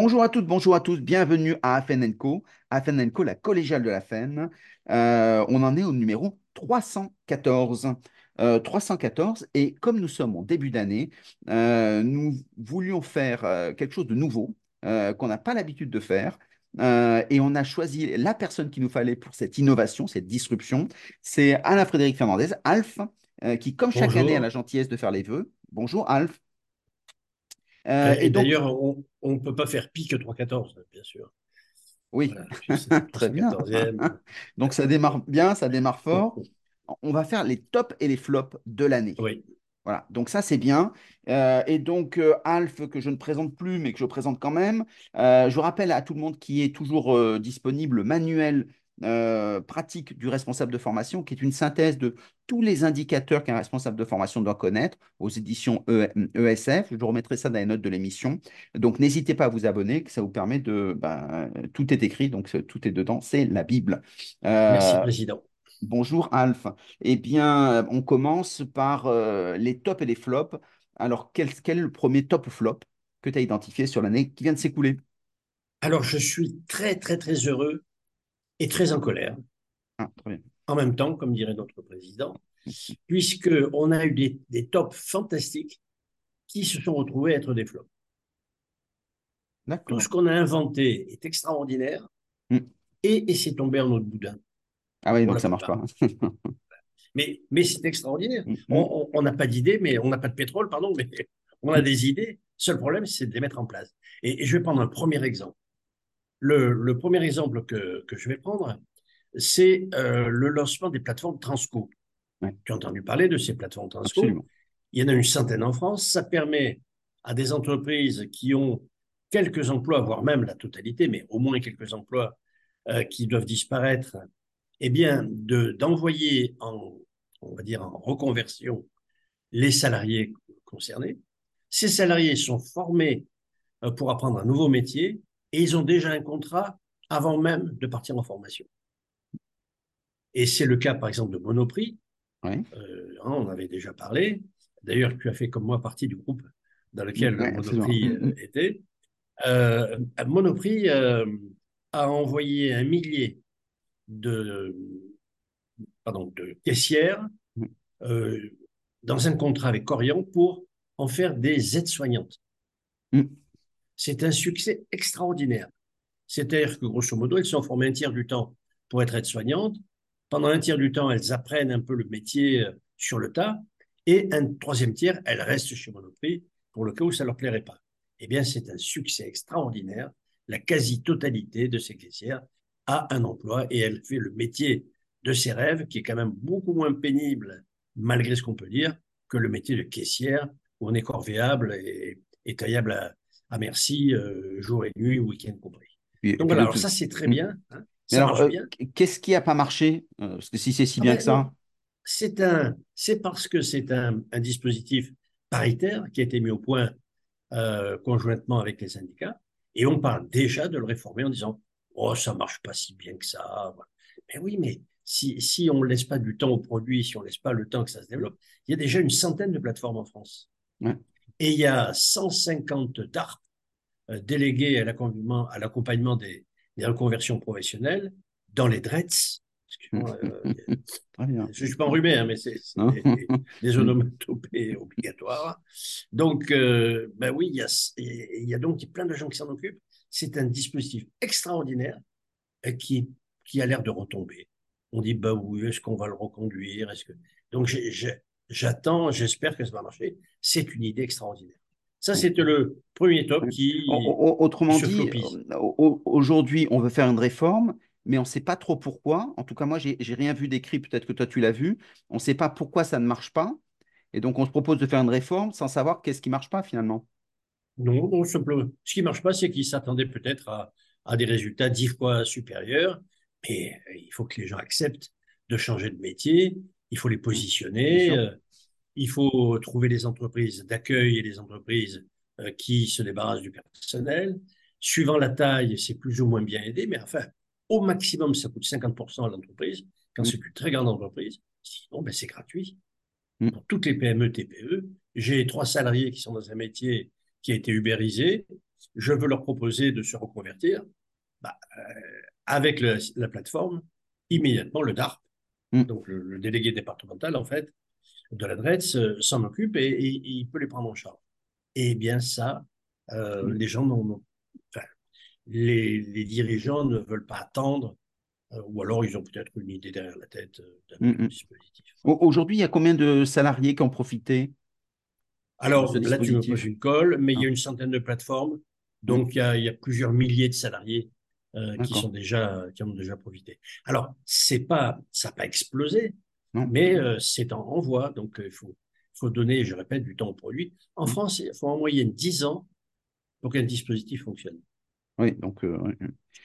Bonjour à toutes, bonjour à tous, bienvenue à Afen Co. Afen Co, la collégiale de la FEN. Euh, on en est au numéro 314. Euh, 314, et comme nous sommes en début d'année, euh, nous voulions faire euh, quelque chose de nouveau euh, qu'on n'a pas l'habitude de faire. Euh, et on a choisi la personne qu'il nous fallait pour cette innovation, cette disruption. C'est Alain-Frédéric Fernandez, Alf, euh, qui, comme chaque année, a la gentillesse de faire les vœux. Bonjour, Alf. Euh, Euh, et donc, d'ailleurs, on ne peut pas faire pire que 3-14, bien sûr. oui, Voilà, très bien. 314e. Donc ça démarre bien, ça démarre fort. On va faire les tops et les flops de l'année. Oui, Voilà, donc ça c'est bien. Euh, et donc euh, Alf, que je ne présente plus, mais que je présente quand même, euh, je rappelle à tout le monde qui est toujours disponible le manuel euh, pratique du responsable de formation, qui est une synthèse de tous les indicateurs qu'un responsable de formation doit connaître aux éditions E- ESF. Je vous remettrai ça dans les notes de l'émission. Donc n'hésitez pas à vous abonner, que ça vous permet de... ben, tout est écrit, donc tout est dedans, c'est la Bible. merci, Euh, Président. Bonjour Alf. Eh bien, on commence par euh, les tops et les flops. Alors, quel, quel est le premier top ou flop que tu as identifié sur l'année qui vient de s'écouler? Alors, je suis très, très, très heureux et très en colère, Ah, très bien. en même temps, comme dirait notre Président, puisqu'on a eu des, des tops fantastiques qui se sont retrouvés être des flops. Tout ce qu'on a inventé est extraordinaire Hmm. et, et c'est tombé en autre boudin Ah oui, donc ça marche pas. Mais, mais c'est extraordinaire. Mm, mm. On on- on n'a pas d'idées, mais on n'a pas de pétrole, pardon, mais on a des idées. Seul problème, c'est de les mettre en place. Et, et je vais prendre un premier exemple. Le, le premier exemple que, que je vais prendre, c'est euh, le lancement des plateformes Transco. Ouais, Tu as entendu parler de ces plateformes Transco? absolument. Il y en a une centaine en France. Ça permet à des entreprises qui ont quelques emplois, voire même la totalité, mais au moins quelques emplois euh, qui doivent disparaître, eh bien, de, d'envoyer en, on va dire, en reconversion les salariés concernés. Ces salariés sont formés euh, pour apprendre un nouveau métier et ils ont déjà un contrat avant même de partir en formation. Et c'est le cas, par exemple, de Monoprix. Ouais, Euh, hein, on avait déjà parlé. D'ailleurs, tu as fait comme moi partie du groupe dans lequel ouais. Monoprix euh, était. Euh, Monoprix euh, a envoyé un millier de, pardon, de caissières mm, dans un contrat avec Corian pour en faire des aides-soignantes. mm. C'est un succès extraordinaire. C'est-à-dire que, grosso modo, elles sont formées un tiers du temps pour être aides-soignantes. Pendant un tiers du temps, elles apprennent un peu le métier euh, sur le tas. Et un troisième tiers, elles restent chez Monoprix pour le cas où ça ne leur plairait pas. Eh bien, c'est un succès extraordinaire. La quasi-totalité de ces caissières a un emploi et elle fait le métier de ses rêves, qui est quand même beaucoup moins pénible, malgré ce qu'on peut dire, que le métier de caissière, où on est corvéable et, et taillable à, à merci, euh, jour et nuit, week-end compris. Donc voilà, alors tout- ça c'est très Mm. bien, hein, ça alors, euh, bien. qu'est-ce qui n'a pas marché? Euh, Parce que si c'est si Ah bien ben que ça, c'est un, c'est parce que c'est un, un dispositif paritaire qui a été mis au point conjointement avec les syndicats, et on parle déjà de le réformer en disant oh ça marche pas si bien que ça. Voilà. Mais oui, mais si si on laisse pas du temps au produit, si on laisse pas le temps que ça se développe, il y a déjà une centaine de plateformes en France, ouais. Et il y a 150 DARP euh, délégués à l'accompagnement des, des reconversions professionnelles dans les DRETS. Euh, je ne suis pas enrhumé, hein, mais c'est des, des- des onomatopées obligatoires. Donc, euh, ben oui, il y, a, il y a donc plein de gens qui s'en occupent. C'est un dispositif extraordinaire euh, qui, qui a l'air de retomber. On dit, bah oui, est-ce qu'on va le reconduire? Est-ce que... Donc, j'ai- j'ai- j'attends, j'espère que ça va marcher. C'est une idée extraordinaire. Ça, c'était le premier top qui, Au- au- qui Autrement dit, euh, au- aujourd'hui, on veut faire une réforme, mais on ne sait pas trop pourquoi. En tout cas, moi, j'ai rien vu d'écrit, peut-être que toi, tu l'as vu. On ne sait pas pourquoi ça ne marche pas. Et donc, on se propose de faire une réforme sans savoir qu'est-ce qui ne marche pas finalement. Non, non, simplement. Ce qui ne marche pas, c'est qu'ils s'attendaient peut-être à, à des résultats dix fois supérieurs, mais euh, il faut que les gens acceptent de changer de métier, il faut les positionner, euh, il faut trouver les entreprises d'accueil et les entreprises euh, qui se débarrassent du personnel. Suivant la taille, c'est plus ou moins bien aidé, mais enfin, au maximum, ça coûte 50% à l'entreprise, quand Mm, c'est une très grande entreprise. Sinon, ben, c'est gratuit mm, pour toutes les PME, TPE. J'ai trois salariés qui sont dans un métier qui a été ubérisé. je veux leur proposer de se reconvertir, bah, euh, avec le, la plateforme, immédiatement le DARP, Mm. donc le, le délégué départemental en fait de l'adresse euh, s'en occupe et, et- et il peut les prendre en charge. Et bien ça, euh, Mm. les gens n'ont, enfin, les, les dirigeants ne veulent pas attendre, euh, ou alors ils ont peut-être une idée derrière la tête euh, d'un Mm, dispositif. Au- Aujourd'hui, il y a combien de salariés qui ont profité Alors là, tu me poses une colle, mais il y Ah. a une centaine de plateformes, donc il y a, il y a plusieurs milliers de salariés qui D'accord. sont déjà, qui en ont déjà profité. Alors c'est pas, ça n'a pas explosé, Non. mais euh, c'est en, en voie, donc euh, il faut, faut donner, je répète, du temps au produit. En. France, il faut en moyenne 10 ans pour qu'un dispositif fonctionne. Oui, donc euh.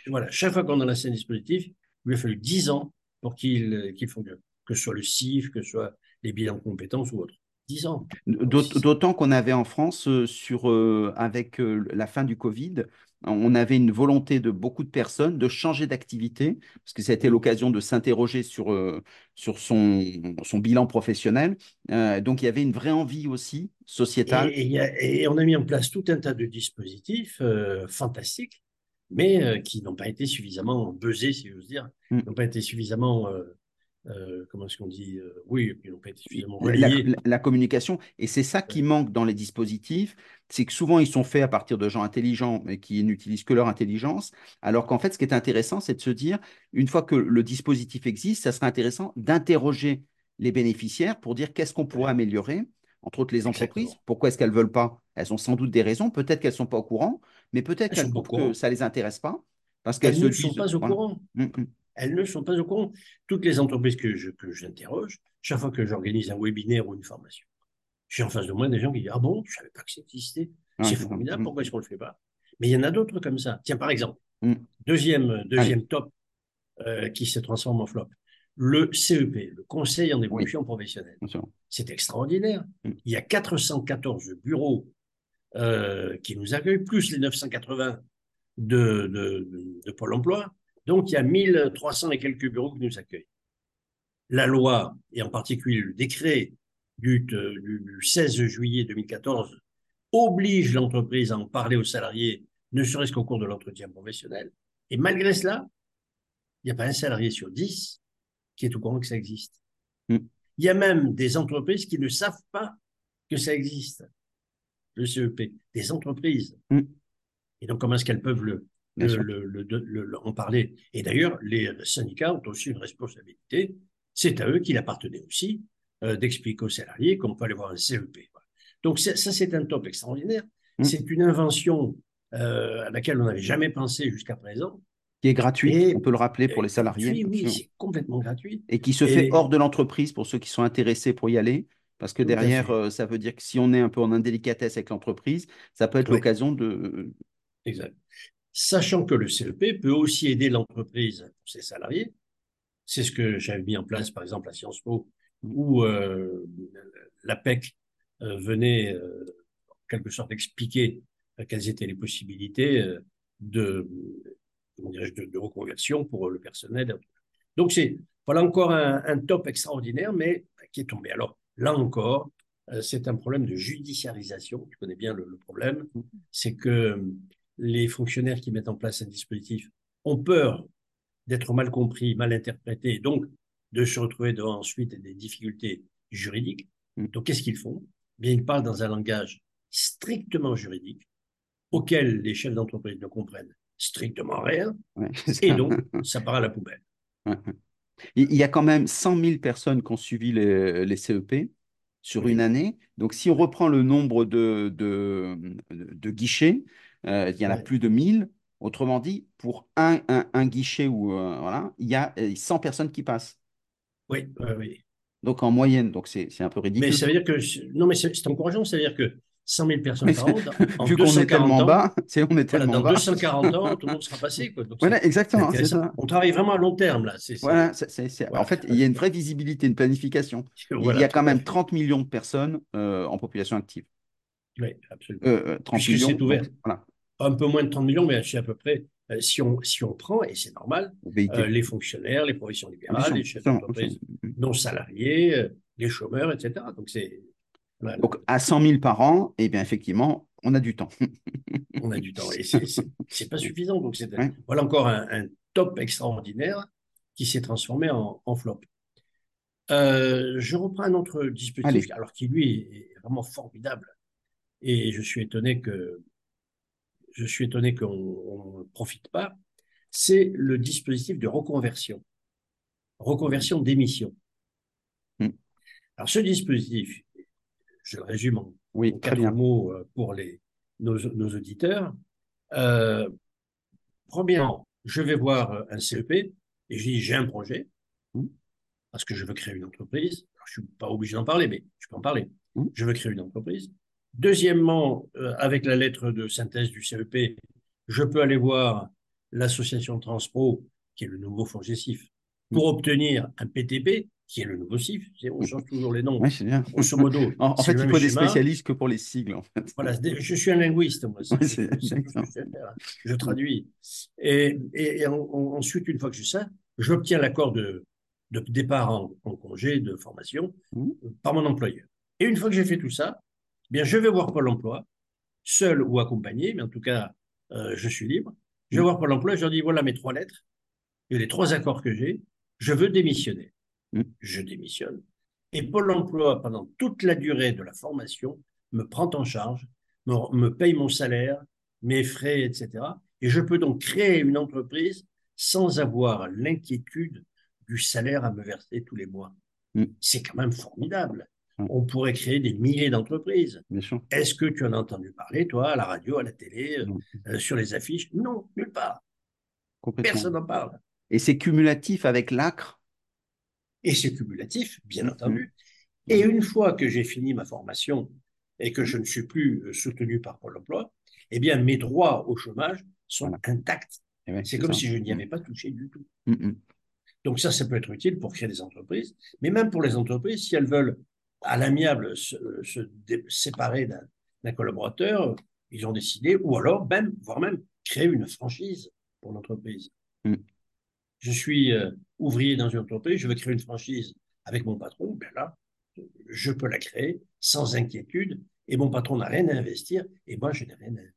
Voilà, chaque fois qu'on a lancé un dispositif, il lui a fallu 10 ans pour qu'il euh, qu'il fonctionne, que ce soit le CIF, que ce soit les bilans de compétences ou autre. 10 ans. D'autant qu'on avait en France, euh, sur, euh, avec euh, la fin du Covid, on avait une volonté de beaucoup de personnes de changer d'activité, parce que ça a été l'occasion de s'interroger sur, euh, sur son, son bilan professionnel. Euh, donc il y avait une vraie envie aussi sociétale. Et, et il y a- et on a mis en place tout un tas de dispositifs euh, fantastiques, mais qui n'ont pas été suffisamment buzzés, si j'ose dire, Mm. n'ont pas été suffisamment, euh, comment est-ce qu'on dit, euh, oui, ils n'ont pas été suffisamment la, relayés. la- la communication. Et c'est ça qui manque dans les dispositifs, c'est que souvent ils sont faits à partir de gens intelligents, mais qui n'utilisent que leur intelligence. Alors qu'en fait, ce qui est intéressant, c'est de se dire, une fois que le dispositif existe, ça serait intéressant d'interroger les bénéficiaires pour dire qu'est-ce qu'on pourrait améliorer, entre autres les entreprises. Exactement. Pourquoi est-ce qu'elles ne veulent pas? Elles ont sans doute des raisons, peut-être qu'elles ne sont pas au courant, mais peut-être qu'elles trouvent que ça ne les intéresse pas, parce qu'elles ne sont disent, pas au voilà. courant. Mm, mm. Elles ne sont pas au courant. Toutes les entreprises que je, que j'interroge, chaque fois que j'organise un webinaire ou une formation, j'ai en face de moi des gens qui disent Ah bon, je ne savais pas que ça existait. Ouais, C'est ça. formidable, Mm, pourquoi est-ce qu'on ne le fait pas? Mais il y en a d'autres comme ça. Tiens, par exemple, Mm. deuxième, deuxième top euh, qui se transforme en flop, le CEP, le Conseil en évolution professionnelle. C'est extraordinaire. Mm. Il y a 414 bureaux euh, qui nous accueillent, plus les 980 de, de, de Pôle emploi. Donc, il y a 1300 et quelques bureaux qui nous accueillent. La loi, et en particulier le décret du, du, du 16 juillet 2014, oblige l'entreprise à en parler aux salariés, ne serait-ce qu'au cours de l'entretien professionnel. Et malgré cela, il n'y a pas un salarié sur 10 qui est au courant que ça existe. Mm. Il y a même des entreprises qui ne savent pas que ça existe, le CEP, des entreprises. Mm. Et donc, comment est-ce qu'elles peuvent le, le, le- en parler Et d'ailleurs, les syndicats ont aussi une responsabilité. C'est à eux qu'il appartenait aussi euh, d'expliquer aux salariés qu'on peut aller voir un CEP. Voilà. Donc, ça, c'est un top extraordinaire. Mm. C'est une invention euh, à laquelle on n'avait jamais pensé jusqu'à présent. Qui est gratuit, Et- on peut le rappeler pour les salariés. Oui, oui, c'est complètement gratuit. et qui se Et- fait hors de l'entreprise pour ceux qui sont intéressés pour y aller. Parce que derrière, euh, ça veut dire que si on est un peu en indélicatesse avec l'entreprise, ça peut être l'occasion de. Exact. Sachant que le CEP peut aussi aider l'entreprise pour ses salariés. C'est ce que j'avais mis en place, par exemple, à Sciences Po, où euh, l'APEC euh, venait, euh, en quelque sorte, expliquer euh, quelles étaient les possibilités euh, de, de, de reconversion pour le personnel. Donc, c'est voilà encore un, un top extraordinaire, mais qui est tombé. Alors, là encore, euh, c'est un problème de judiciarisation. Tu connais bien le, le problème. C'est que les fonctionnaires qui mettent en place un dispositif ont peur d'être mal compris, mal interprétés, donc de se retrouver devant ensuite des difficultés juridiques. Mm. Donc, qu'est-ce qu'ils font? Bien, ils parlent dans un langage strictement juridique auquel les chefs d'entreprise ne comprennent strictement rien, Ouais, et donc ça part à la poubelle. Ouais. Il il y a quand même 100 000 personnes qui ont suivi les, les CEP sur Oui. une année. Donc, si on reprend le nombre de, de, de guichets, euh, il y en a Ouais. plus de 1000. Autrement dit, pour un, un, un guichet, ou, euh, voilà, il y a euh, 100 personnes qui passent. Oui, oui, oui. Donc, en moyenne, donc c'est c'est un peu ridicule. Mais ça veut dire que non, mais c'est encourageant, ça veut dire que 100 000 personnes Mais par an, en Vu qu'on est 240 tellement ans, bas, c'est on est voilà, tellement dans bas. 240 ans, tout le monde sera passé. Quoi. Donc, Voilà, exactement, ça. On travaille vraiment à long terme là. En fait, il y a une vraie visibilité, une planification. Voilà, il y a quand même fait. 30 millions de personnes euh, en population active. Oui, absolument. Euh, euh, 30 Puisque millions. ouvert. donc, voilà, Un peu moins de 30 millions, mais c'est à peu près. euh, si, on, si on prend, et c'est normal, euh, les fonctionnaires, les professions libérales, les chefs d'entreprise non salariés, euh, les chômeurs, etc. Donc c'est Voilà. Donc, à 100 000 par an, eh bien, effectivement, on a du temps. On a du temps. Et c'est- pas suffisant. Donc, c'est Ouais. voilà encore un, un top extraordinaire qui s'est transformé en, en flop. Euh, je reprends un autre dispositif, Allez. alors qui lui est vraiment formidable. Et je suis étonné que je suis étonné qu'on ne profite pas. C'est le dispositif de reconversion, reconversion d'émission. Mm. Alors, ce dispositif, je le résume en Oui, en quatre bien. mots euh, pour les, nos, nos auditeurs. Euh, premièrement, je vais voir euh, un CEP et je dis j'ai un projet Mm. parce que je veux créer une entreprise. Alors, je ne suis pas obligé d'en parler, mais je peux en parler. Mm. Je veux créer une entreprise. Deuxièmement, euh, avec la lettre de synthèse du CEP, je peux aller voir l'association Transpro, qui est le nouveau fonds GESIF, pour obtenir un PTP, qui est le nouveau CIF. On change toujours les noms. Bien. Grosso modo, En, fait, il faut des schéma. spécialistes que pour les sigles, en fait. Voilà, c'est- je suis un linguiste, moi. Ouais, je sais. Je traduis. Et, et- et en- en- ensuite, une fois que j'ai ça, j'obtiens l'accord de, de départ en, en congé de formation Mhm. par mon employeur. Et une fois que j'ai fait tout ça, bien, je vais voir Pôle emploi, seul ou accompagné, mais en tout cas, euh, je suis libre. Je vais Mhm. voir Pôle emploi, je leur dis voilà mes trois lettres et les trois accords que j'ai, je veux démissionner. Mhm. Je démissionne. Et Pôle emploi, pendant toute la durée de la formation, me prend en charge, me, me paye mon salaire, mes frais, etc. Et je peux donc créer une entreprise sans avoir l'inquiétude du salaire à me verser tous les mois. Mm. C'est quand même formidable. Mm. On pourrait créer des milliers d'entreprises. Est-ce que tu en as entendu parler, toi, à la radio, à la télé, euh, euh, sur les affiches? Non, nulle part. Personne n'en parle. Et c'est cumulatif avec l'ACRE. Et c'est cumulatif, bien Mhm. entendu. Et une fois que j'ai fini ma formation et que je ne suis plus euh, soutenu par Pôle emploi, eh bien, mes droits au chômage sont Voilà. intacts. Eh ouais, C'est comme ça. si je n'y avais pas touché du tout. Donc ça, ça peut être utile pour créer des entreprises, mais même pour les entreprises, si elles veulent à l'amiable se, séparer d'un collaborateur, ils ont décidé, ou alors même, voire même, créer une franchise pour l'entreprise. Mm. Je suis euh, ouvrier dans une entreprise, je veux créer une franchise avec mon patron, ben là, je peux la créer sans inquiétude, et mon patron n'a rien à investir, et moi, je n'ai rien à investir.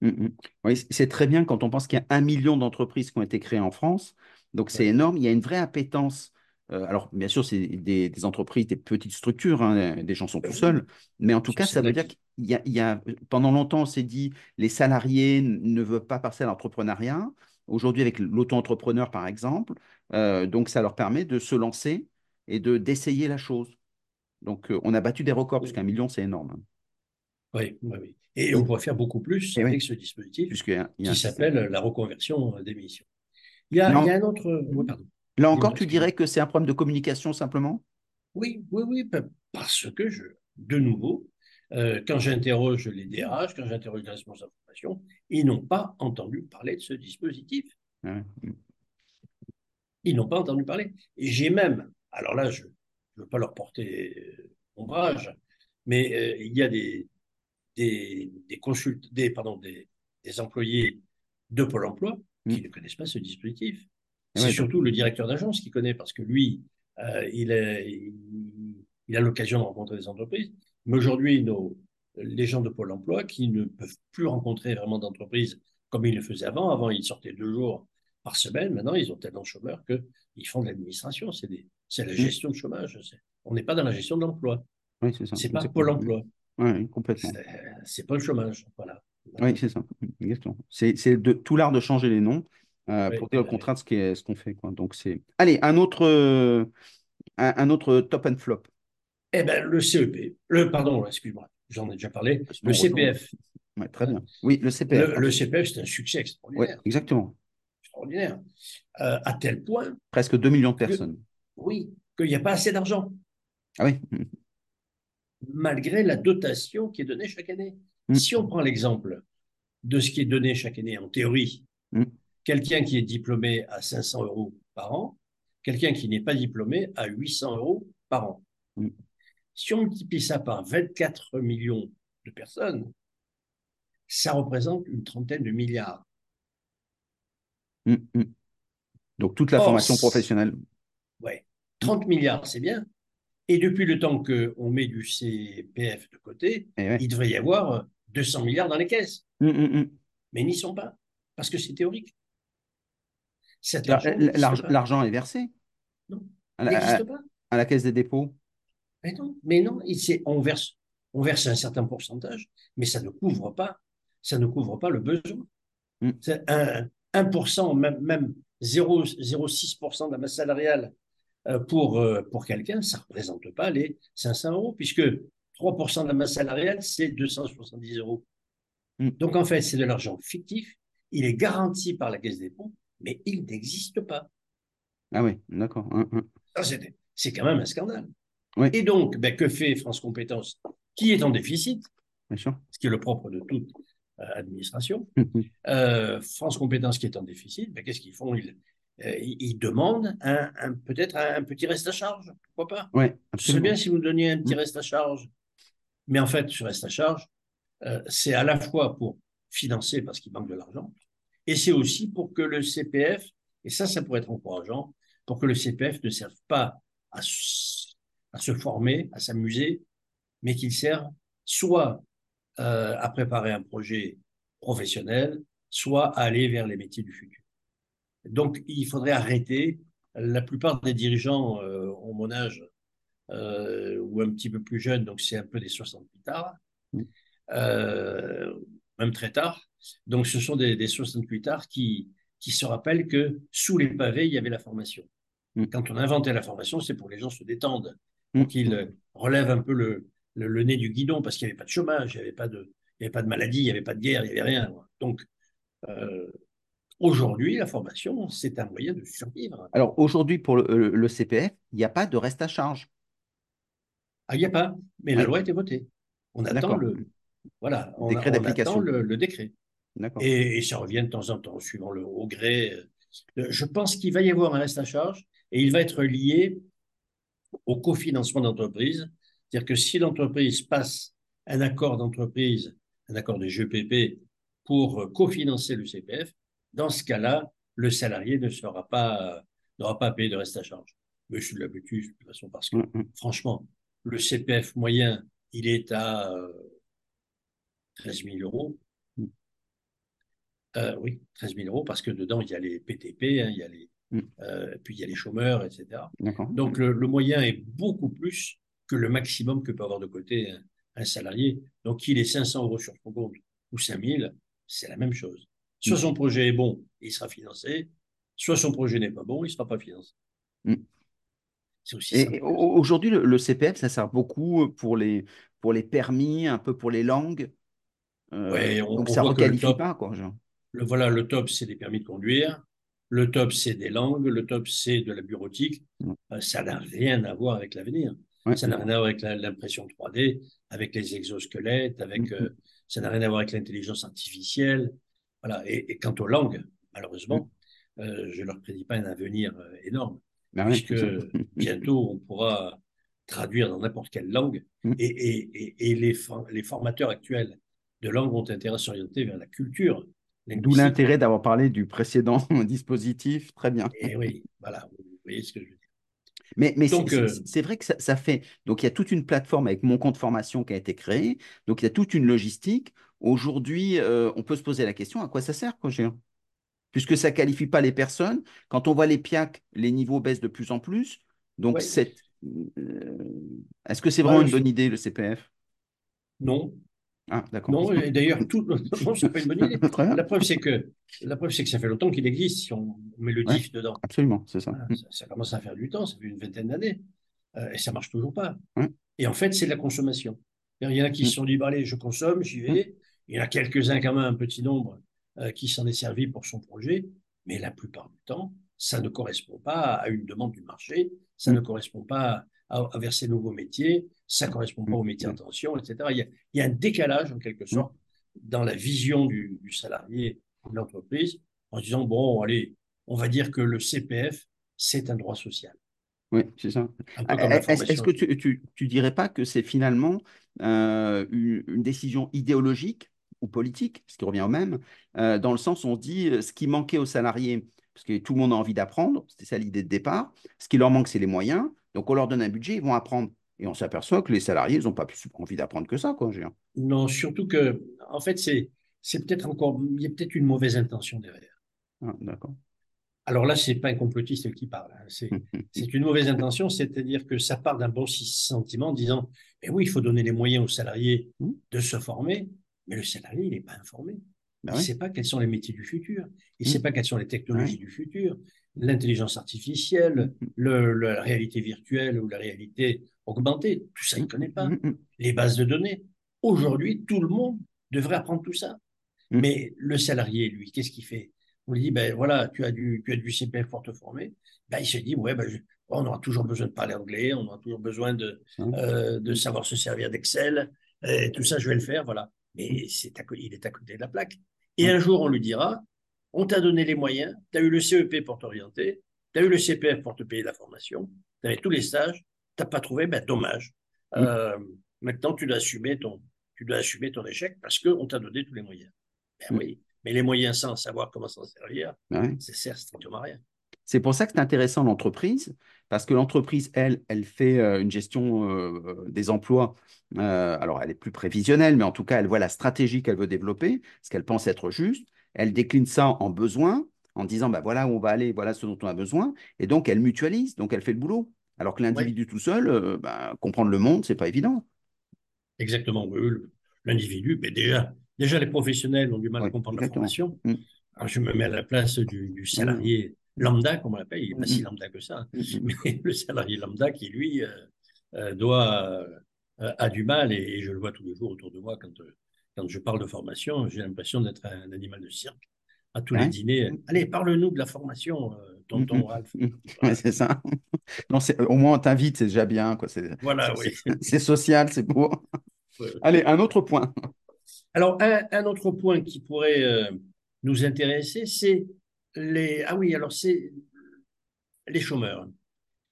Mm, mm. Oui, c'est très bien quand on pense qu'il y a un million d'entreprises qui ont été créées en France. Donc, c'est énorme. Il y a une vraie appétence. Euh, alors, bien sûr, c'est des, des entreprises, des petites structures, hein, des gens sont tout Oui. seuls. Mais en tout cas, ça veut dire qui- qu'il y a, il y a- pendant longtemps, on s'est dit, les salariés ne veulent pas passer à l'entrepreneuriat. Aujourd'hui, avec l'auto-entrepreneur, par exemple, euh, donc ça leur permet de se lancer et de d'essayer la chose. Donc, euh, on a battu des records, parce Oui. qu'un million, c'est énorme. hein, Oui, oui, oui. Et on pourrait faire beaucoup plus Et oui. avec ce dispositif. puisqu'il y a- il y a un qui s'appelle la reconversion d'émissions. Il y a, il y a un autre. oui, pardon. Là encore, tu dirais que c'est un problème de communication simplement? Oui, oui, oui, pa- parce que je, de nouveau, euh, quand j'interroge les DRH, quand j'interroge les responsables de formation, ils n'ont pas entendu parler de ce dispositif. Ouais. Ils n'ont pas entendu parler. Et j'ai même, alors là, je ne veux pas leur porter euh, ombrage, mais euh, il y a des, des, des, consult- des, pardon, des, des employés de Pôle emploi qui Mm. ne connaissent pas ce dispositif. C'est surtout le directeur d'agence qui connaît, parce que lui, euh, il, est- il, il a l'occasion de rencontrer des entreprises. Mais aujourd'hui, nos, les gens de Pôle emploi qui ne peuvent plus rencontrer vraiment d'entreprises comme ils le faisaient avant. Avant, ils sortaient deux jours par semaine. Maintenant, ils ont tellement de chômeurs qu'ils font de l'administration. C'est des- c'est la Mm. gestion de chômage. C'est- On n'est pas dans la gestion de l'emploi. Oui, c'est ça. C'est pas. Pôle emploi. Oui, oui, complètement. C'est- C'est pas le chômage. Voilà. Oui, c'est ça. Exactement. C'est de tout l'art de changer les noms euh, Oui, pour dire le contraire de ce qu'est- ce qu'on fait, quoi. Donc, c'est... Allez, un autre, euh, un, un autre top and flop. Eh ben, le CEP, le, pardon, excuse-moi, j'en ai déjà parlé, Sinon, le. CPF. Ouais, très bien. Oui, le CPF. Le, le CPF, c'est un succès Ouais, extraordinaire. exactement. extraordinaire. Euh, à tel point, Presque 2 millions de personnes. oui, qu'il n'y a pas assez d'argent, Ah oui. malgré la dotation qui est donnée chaque année. Mm. Si on prend l'exemple de ce qui est donné chaque année en théorie, Mm. Quelqu'un qui est diplômé à 500 euros par an, quelqu'un qui n'est pas diplômé à 800 euros par an. Mm. Si on multiplie ça par 24 millions de personnes, ça représente une trentaine de milliards. Mm, mm. Donc, toute la Or, formation professionnelle. Ouais. 30 milliards, c'est bien. Et depuis le temps qu'on met du CPF de côté, Eh ouais. il devrait y avoir 200 milliards dans les caisses. Mais ils n'y sont pas, parce que c'est théorique. L'argent est versé Non, à il la, n'existe pas. à la caisse des dépôts. Mais non, mais non, on verse, on verse un certain pourcentage, mais ça ne couvre pas, ça ne couvre pas le besoin. Mm. Un, 1%, même, même 0 0,6% de la masse salariale euh, pour, euh, pour quelqu'un, ça ne représente pas les 500 euros, puisque 3% de la masse salariale, c'est 270 euros. Mm. Donc en fait, c'est de l'argent fictif, il est garanti par la caisse des dépôts, mais il n'existe pas. Ah oui, d'accord. Hum. Ça, c'est- quand même un scandale. Oui. Et donc, ben, que fait France Compétences, qui est en déficit, Bien sûr. ce qui est le propre de toute euh, administration. Hum, hum. Euh, France Compétences qui est en déficit, ben, qu'est-ce qu'ils font? Ils, euh, ils, demandent un, un- peut-être un, un petit reste à charge, pourquoi pas? Oui, Ce serait absolument. bien si vous me donniez un petit Hum. reste à charge. Mais en fait, ce reste à charge, c'est à la fois pour financer parce qu'il manque de l'argent, et c'est aussi pour que le CPF, et ça, ça pourrait être encourageant, pour que le CPF ne serve pas à, se former, à s'amuser, mais qu'il serve soit euh, à préparer un projet professionnel, soit à aller vers les métiers du futur. Donc, il faudrait arrêter. La plupart des dirigeants euh, ont mon âge euh, ou un petit peu plus jeunes, donc c'est un peu des 68 tard, Mm. euh, même très tard. Donc, ce sont des, des 68 tard qui, qui se rappellent que sous les pavés, il y avait la formation. Mm. Quand on a inventé la formation, c'est pour que les gens se détendent, pour qu'ils euh, relèvent un peu le, le, le nez du guidon, parce qu'il n'y avait pas de chômage, il n'y avait pas de, il y avait pas de maladie, il n'y avait pas de guerre, il n'y avait rien. Donc, euh, aujourd'hui, la formation, c'est un moyen de survivre. Alors aujourd'hui, pour le, le- le CPF, il n'y a pas de reste à charge. Ah, il n'y a pas, mais la loi a été votée. On attend le, voilà, on, Décret d'application. le, le décret. Et, et ça revient de temps en temps, suivant le au gré. Euh, Je pense qu'il va y avoir un reste à charge et il va être lié au cofinancement d'entreprise. C'est-à-dire que si l'entreprise passe un accord d'entreprise, un accord de GPP pour euh, cofinancer le CPF, dans ce cas-là, le salarié ne sera pas, euh, n'aura pas à payer de reste à charge. Mais je suis de l'habitude, de toute façon, parce que Hum, hum. franchement, le CPF moyen, il est à 13 000 euros. Euh, oui, 13 000 euros, parce que dedans, il y a les PTP, hein, il y a les, Mm. euh, puis il y a les chômeurs, etc. Donc, le, le moyen est beaucoup plus que le maximum que peut avoir de côté un, un salarié. Donc, qu'il ait 500 euros sur son compte ou 5 000, c'est la même chose. Soit Mm. son projet est bon, il sera financé, soit son projet n'est pas bon, il ne sera pas financé. Mm. C'est aussi Et, aujourd'hui, le, le CPF, ça sert beaucoup pour les, pour les permis, un peu pour les langues. Euh, Ouais, on- donc on ça ne requalifie top- pas, quoi. genre. Le, voilà, le top, c'est des permis de conduire. Le top, c'est des langues. Le top, c'est de la bureautique. Mm. Euh, ça n'a rien à voir avec l'avenir. Ouais. Ça n'a rien à voir avec l'impression 3D, avec les exosquelettes, avec, Mm. euh, ça n'a rien à voir avec l'intelligence artificielle. Voilà. Et, et quant aux langues, malheureusement, euh, je ne leur prédis pas un avenir euh, énorme, Ben ouais, puisque bientôt, on pourra traduire dans n'importe quelle langue. Mm. Et, et- et- et les, for- les formateurs actuels de langue ont intérêt à s'orienter vers la culture. D'où l'intérêt d'avoir parlé du précédent dispositif. Très bien. Et oui, voilà, vous voyez ce que je veux dire. Mais, c'est- euh, c'est vrai que ça, ça fait. Donc, il y a toute une plateforme avec mon compte formation qui a été créée. Donc, il y a toute une logistique. Aujourd'hui, euh, on peut se poser la question à quoi ça sert, quoi, géant Puisque ça ne qualifie pas les personnes. Quand on voit les PIAC, les niveaux baissent de plus en plus. Donc, Ouais. cette- euh, est-ce que c'est Ouais, vraiment une bonne idée, le CPF Non, Ah, d'accord. non, et d'ailleurs, tout, non, c'est pas une bonne idée. La preuve, c'est que, la preuve, c'est que ça fait longtemps qu'il existe si on met le Ouais. DIF dedans. Absolument, c'est ça. Voilà, ça, ça commence à faire du temps, ça fait une vingtaine d'années. Euh, et ça marche toujours pas. Ouais. Et en fait, c'est de la consommation. Il y en a qui Mm. se sont dit, bah, allez, je consomme, j'y vais. Il y en a quelques-uns, quand même, un petit nombre, euh, qui s'en est servi pour son projet. Mais la plupart du temps, ça ne correspond pas à une demande du marché, ça Mm. ne correspond pas à, à vers ces nouveaux métiers, ça ne correspond pas aux métiers en Mm. tension, etc. Il y, a, il y a un décalage, en quelque sorte, dans la vision du, du salarié de l'entreprise, en disant, bon, allez, on va dire que le CPF, c'est un droit social. Oui, c'est ça. La Est-ce que tu, tu, tu dirais pas que c'est finalement euh, une, une décision idéologique ou politique, ce qui revient au même, euh, dans le sens où on se dit euh, ce qui manquait aux salariés, parce que tout le monde a envie d'apprendre, c'était ça l'idée de départ, ce qui leur manque, c'est les moyens. Donc, on leur donne un budget, ils vont apprendre. Et on s'aperçoit que les salariés, ils n'ont pas plus envie d'apprendre que ça, quoi. Non, surtout que, en fait, c'est, c'est peut-être encore, il y a peut-être une mauvaise intention derrière. Ah, d'accord. Alors là, c'est pas un complotiste qui parle. Hein. C'est une mauvaise intention, c'est-à-dire que ça part d'un bon sentiment, disant eh oui, il faut donner les moyens aux salariés mmh. de se former, mais le salarié, il n'est pas informé. Ben il ne sait pas quels sont les métiers du futur. Il ne mmh. sait pas quelles sont les technologies du futur. L'intelligence artificielle, mmh. le, la réalité virtuelle ou la réalité augmentée, tout ça, il ne connaît pas. Les bases de données. Aujourd'hui, tout le monde devrait apprendre tout ça. Mais le salarié, lui, qu'est-ce qu'il fait? On lui dit, ben voilà, tu as du, tu as du CPF pour te former. Ben, il se dit, ouais, ben, on aura toujours besoin de parler anglais, on aura toujours besoin de, euh, de savoir se servir d'Excel, et tout ça, je vais le faire, voilà. Mais c'est il est à côté de la plaque. Et un jour, on lui dira, on t'a donné les moyens, tu as eu le CEP pour t'orienter, tu as eu le CPF pour te payer la formation, tu avais tous les stages, tu n'as pas trouvé, ben dommage. Euh, maintenant, tu dois assumer ton, tu dois assumer ton échec parce qu'on t'a donné tous les moyens. Ben oui. Mais les moyens sans savoir comment s'en servir, ben ça sert strictement à rien. C'est pour ça que c'est intéressant l'entreprise, parce que l'entreprise, elle, elle fait euh, une gestion euh, des emplois. Euh, alors, elle est plus prévisionnelle, mais en tout cas, elle voit la stratégie qu'elle veut développer, ce qu'elle pense être juste. Elle décline ça en besoin, en disant, bah, voilà où on va aller, voilà ce dont on a besoin. Et donc, elle mutualise, donc elle fait le boulot. Alors que l'individu tout seul, bah, comprendre le monde, c'est pas évident. Exactement. L'individu, mais déjà, Déjà, les professionnels ont du mal à comprendre la formation. Mm. Alors, je me mets à la place du, salarié lambda, comme on l'appelle. Il n'est pas si mm. lambda que ça. Mais le salarié lambda qui, lui, euh, euh, doit, euh, a du mal, et, je le vois tous les jours autour de moi quand, quand je parle de formation, j'ai l'impression d'être un, animal de cirque. À tous les dîners, allez, parle-nous de la formation, tonton Ralph. c'est ça. Non, au moins, on t'invite, c'est déjà bien. Quoi. Voilà, oui. C'est social, c'est beau. Allez, un autre point. Alors, un, autre point qui pourrait euh, nous intéresser, c'est les. Ah oui, alors c'est les chômeurs.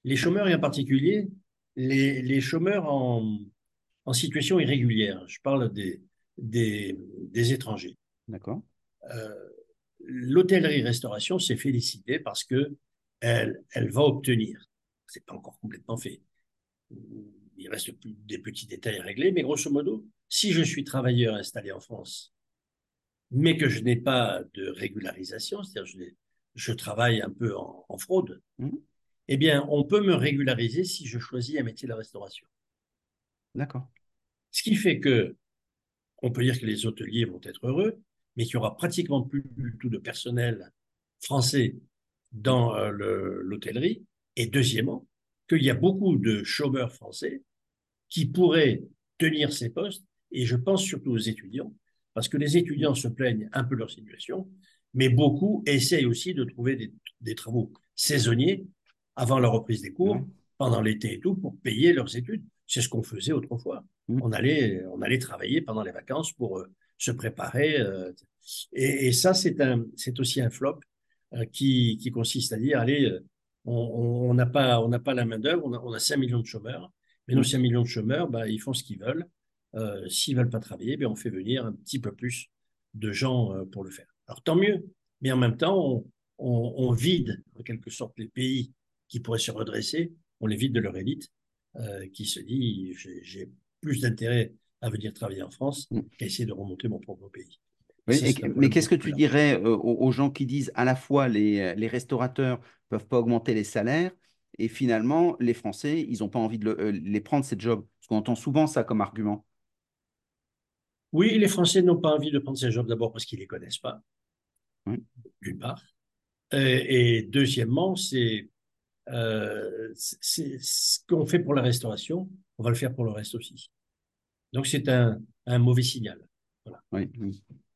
Les chômeurs et en particulier les, chômeurs en, situation irrégulière. Je parle des, des, étrangers. D'accord. Euh, l'hôtellerie-restauration s'est félicitée parce que elle, elle va obtenir, c'est pas encore complètement fait, il reste des petits détails réglés, mais grosso modo, si je suis travailleur installé en France, mais que je n'ai pas de régularisation, c'est-à-dire je, je travaille un peu en, fraude, mmh. eh bien, on peut me régulariser si je choisis un métier de la restauration. D'accord. Ce qui fait que on peut dire que les hôteliers vont être heureux, mais qu'il y aura pratiquement plus du tout de personnel français dans euh, l'hôtellerie. Et deuxièmement, qu'il y a beaucoup de chômeurs français qui pourraient tenir ces postes, et je pense surtout aux étudiants, parce que les étudiants se plaignent un peu de leur situation, mais beaucoup essayent aussi de trouver des, travaux saisonniers avant la reprise des cours, pendant l'été et tout, pour payer leurs études. C'est ce qu'on faisait autrefois. Mmh. On, allait, on allait travailler pendant les vacances pour euh, se préparer. Euh, et, ça, c'est aussi un flop euh, qui, qui, consiste à dire, allez, on n'a pas, on pas la main-d'œuvre, on a, on a 5 millions de chômeurs, mais nos 5 millions de chômeurs, bah, ils font ce qu'ils veulent. Euh, S'ils ne veulent pas travailler, ben, on fait venir un petit peu plus de gens euh, pour le faire. Alors tant mieux, mais en même temps, on, on, vide en quelque sorte les pays qui pourraient se redresser, on les vide de leur élite, euh, qui se dit j'ai plus d'intérêt à venir travailler en France mm. qu'à essayer de remonter mon propre pays. mais qu'est-ce que tu dirais aux, aux, gens qui disent à la fois les, les restaurateurs peuvent pas augmenter les salaires et finalement, les Français, ils n'ont pas envie de euh, les prendre, ces jobs? Parce qu'on entend souvent ça comme argument. Oui, les Français n'ont pas envie de prendre ces jobs d'abord parce qu'ils ne les connaissent pas, d'une part. Et, deuxièmement, c'est euh, ce qu'on fait pour la restauration, on va le faire pour le reste aussi. Donc c'est un, mauvais signal. Voilà. Oui,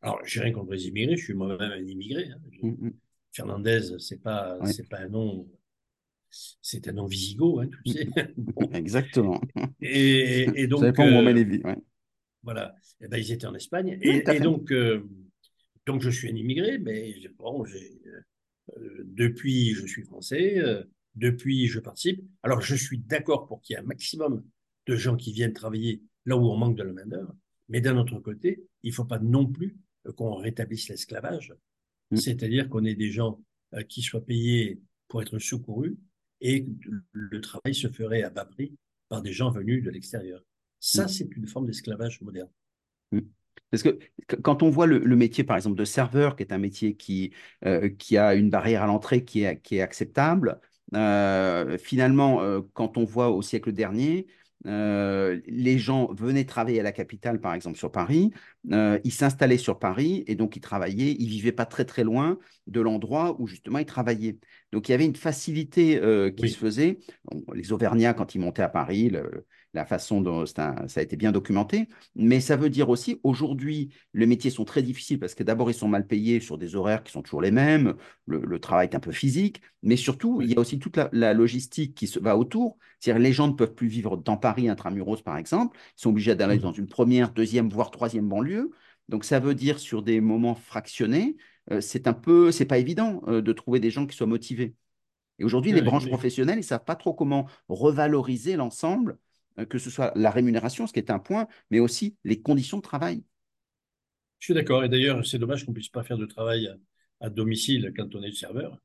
Alors, je n'ai rien contre les immigrés, je suis moi-même un immigré. Hein. Mm, mm. Fernandez, ce n'est pas, pas un nom c'est un nom visigoth, hein, tu sais. Exactement. Et, donc. Ça euh, Voilà. Et eh ben, ils étaient en Espagne. et, donc, euh, donc, je suis un immigré, mais bon, euh, depuis, je suis français. depuis, je participe. Alors, je suis d'accord pour qu'il y ait un maximum de gens qui viennent travailler là où on manque de la main-d'œuvre. Mais d'un autre côté, il ne faut pas non plus qu'on rétablisse l'esclavage. Mm. C'est-à-dire qu'on ait des gens qui soient payés pour être secourus et le travail se ferait à bas prix par des gens venus de l'extérieur. Ça, Mm. c'est une forme d'esclavage moderne. Mm. Parce que qu- quand on voit le, le métier, par exemple, de serveur, qui est un métier qui, euh, qui a une barrière à l'entrée qui est, qui est acceptable, euh, finalement, euh, quand on voit au siècle dernier, euh, les gens venaient travailler à la capitale, par exemple, sur Paris, euh, ils s'installaient sur Paris et donc ils travaillaient, ils vivaient pas très très loin de l'endroit où justement ils travaillaient. Donc il y avait une facilité euh, qui se faisait. Les Auvergnats, quand ils montaient à Paris, le- la façon dont un- ça a été bien documenté, mais ça veut dire aussi, aujourd'hui, les métiers sont très difficiles parce que d'abord, ils sont mal payés sur des horaires qui sont toujours les mêmes, le, le travail est un peu physique, mais surtout, il y a aussi toute la, la logistique qui se va autour. C'est-à-dire, les gens ne peuvent plus vivre dans Paris intramuros, par exemple, ils sont obligés d'aller dans Mhm. une première, deuxième, voire troisième banlieue. Donc, ça veut dire, sur des moments fractionnés, euh, c'est un peu, c'est pas évident euh, de trouver des gens qui soient motivés. Et aujourd'hui, les branches professionnelles, ils ne savent pas trop comment revaloriser l'ensemble, que ce soit la rémunération, ce qui est un point, mais aussi les conditions de travail. je suis d'accord. Et d'ailleurs, c'est dommage qu'on ne puisse pas faire de travail à, à domicile quand on est serveur.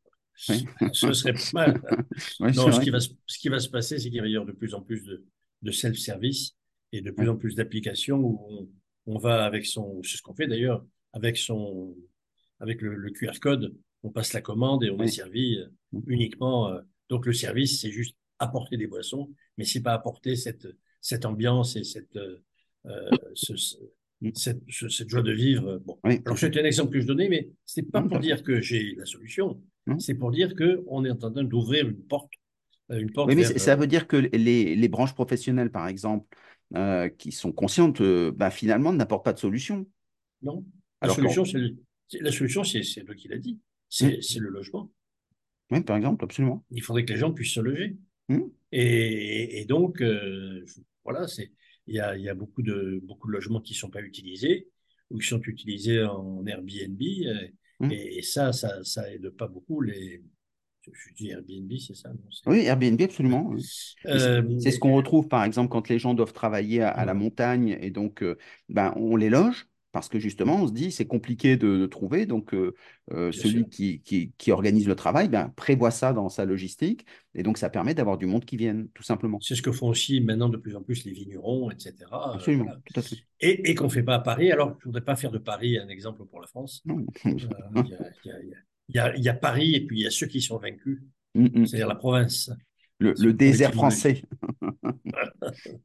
Oui, Ce serait pas mal. Oui, Non, ce qui va se, ce qui va se passer, c'est qu'il va y avoir de plus en plus de, de self-service et de plus en plus d'applications où on, on va avec son, c'est ce qu'on fait d'ailleurs, avec son, avec le, le QR code, on passe la commande et on est servi euh, uniquement. euh, donc le service, c'est juste apporter des boissons, mais c'est pas apporter cette, cette ambiance et cette, euh, euh, ce- ce- cette, ce- cette joie de vivre. Bon. Oui, Alors c'était un exemple que je donnais, mais c'est pas Non, tout pour dire que j'ai la solution. C'est pour dire que on est en train d'ouvrir une porte, euh, une porte Oui, mais vers ça euh, veut dire que les, les branches professionnelles, par exemple, euh, qui sont conscientes, euh, bah, finalement, n'apportent pas de solution. non. La Alors solution, c'est le- c'est- la solution, c'est c'est toi qui l'a dit. C'est c'est le logement. oui, par exemple, absolument. Il faudrait que les gens puissent se loger. Et, et donc, euh, voilà, c'est, il y a, il y a beaucoup de, beaucoup de logements qui ne sont pas utilisés ou qui sont utilisés en Airbnb. euh, hum. Et, ça, ça, ça aide pas beaucoup les. Je dis Airbnb, c'est ça, non, Oui, Airbnb, absolument. Euh, c'est ce qu'on retrouve, par exemple, quand les gens doivent travailler à, à la montagne et donc euh, ben, on les loge parce que justement, on se dit c'est compliqué de, de trouver. Donc, euh, euh, celui qui, qui, qui organise le travail ben, prévoit ça dans sa logistique et donc ça permet d'avoir du monde qui vienne, tout simplement. C'est ce que font aussi maintenant de plus en plus les vignerons, etc. Absolument, voilà. tout à fait. Et, et qu'on ne fait pas à Paris. Alors, je ne voudrais pas faire de Paris un exemple pour la France. Euh, Il y a, y y y Paris et puis il y a ceux qui sont vaincus, Mm, mm. c'est-à-dire la province. Le, le désert français.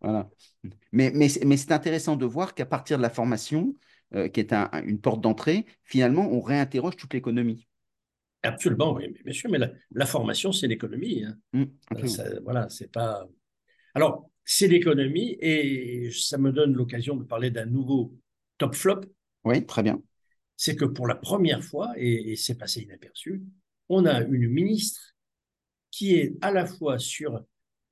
Voilà. Mais, mais, mais c'est intéressant de voir qu'à partir de la formation, euh, qui est un- un- une porte d'entrée, finalement, on réinterroge toute l'économie. Absolument, oui, bien sûr, mais la, la formation, c'est l'économie. hein. Mm, Euh, ça- voilà, c'est pas. Alors, c'est l'économie et ça me donne l'occasion de parler d'un nouveau top flop. Oui, très bien. C'est que pour la première fois, et, et c'est passé inaperçu, on a une ministre qui est à la fois sur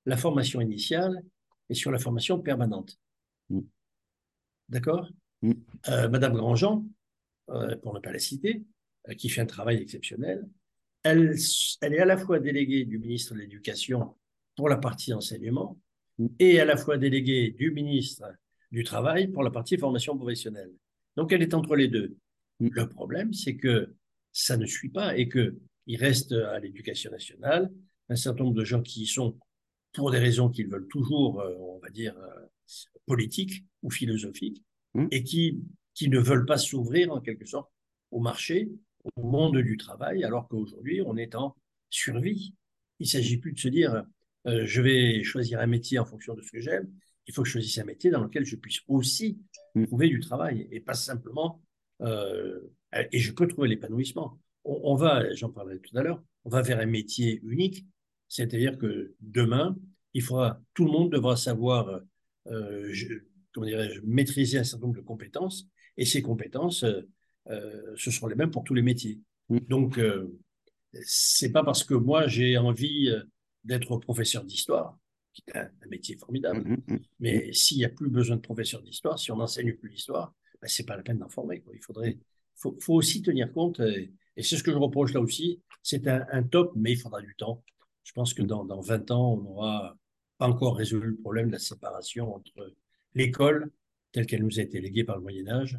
la formation initiale et sur la formation permanente. Mm, D'accord? Mm, Euh, Madame Grandjean, euh, pour ne pas la citer, euh, qui fait un travail exceptionnel, elle, elle est à la fois déléguée du ministre de l'Éducation pour la partie enseignement mm, et à la fois déléguée du ministre du Travail pour la partie formation professionnelle. Donc elle est entre les deux. mm. Le problème, c'est que ça ne suit pas et que il reste à l'éducation nationale un certain nombre de gens qui y sont pour des raisons qu'ils veulent toujours, on va dire, politiques ou philosophiques, mm. et qui, qui ne veulent pas s'ouvrir en quelque sorte au marché, au monde du travail, alors qu'aujourd'hui, on est en survie. Il ne s'agit plus de se dire, euh, je vais choisir un métier en fonction de ce que j'aime. Il faut que je choisisse un métier dans lequel je puisse aussi Mm. trouver du travail et pas simplement, euh, et je peux trouver l'épanouissement. On, on va, j'en parlerai tout à l'heure, on va vers un métier unique, c'est-à-dire que demain, il faudra, tout le monde devra savoir, euh, je, comment dirais-je, maîtriser un certain nombre de compétences, et ces compétences, euh, euh, ce seront les mêmes pour tous les métiers. Mm. Donc, euh, c'est pas parce que moi j'ai envie euh, d'être professeur d'histoire, qui est un, un métier formidable, Mm, mm, mais s'il n'y a plus besoin de professeur d'histoire, si on n'enseigne plus l'histoire, ben, c'est pas la peine d'en former. Quoi. Il faudrait, faut, faut aussi tenir compte, et, et c'est ce que je reproche là aussi, c'est un, un top, mais il faudra du temps. Je pense que dans, dans 20 ans, on n'aura pas encore résolu le problème de la séparation entre l'école, telle qu'elle nous a été léguée par le Moyen Âge,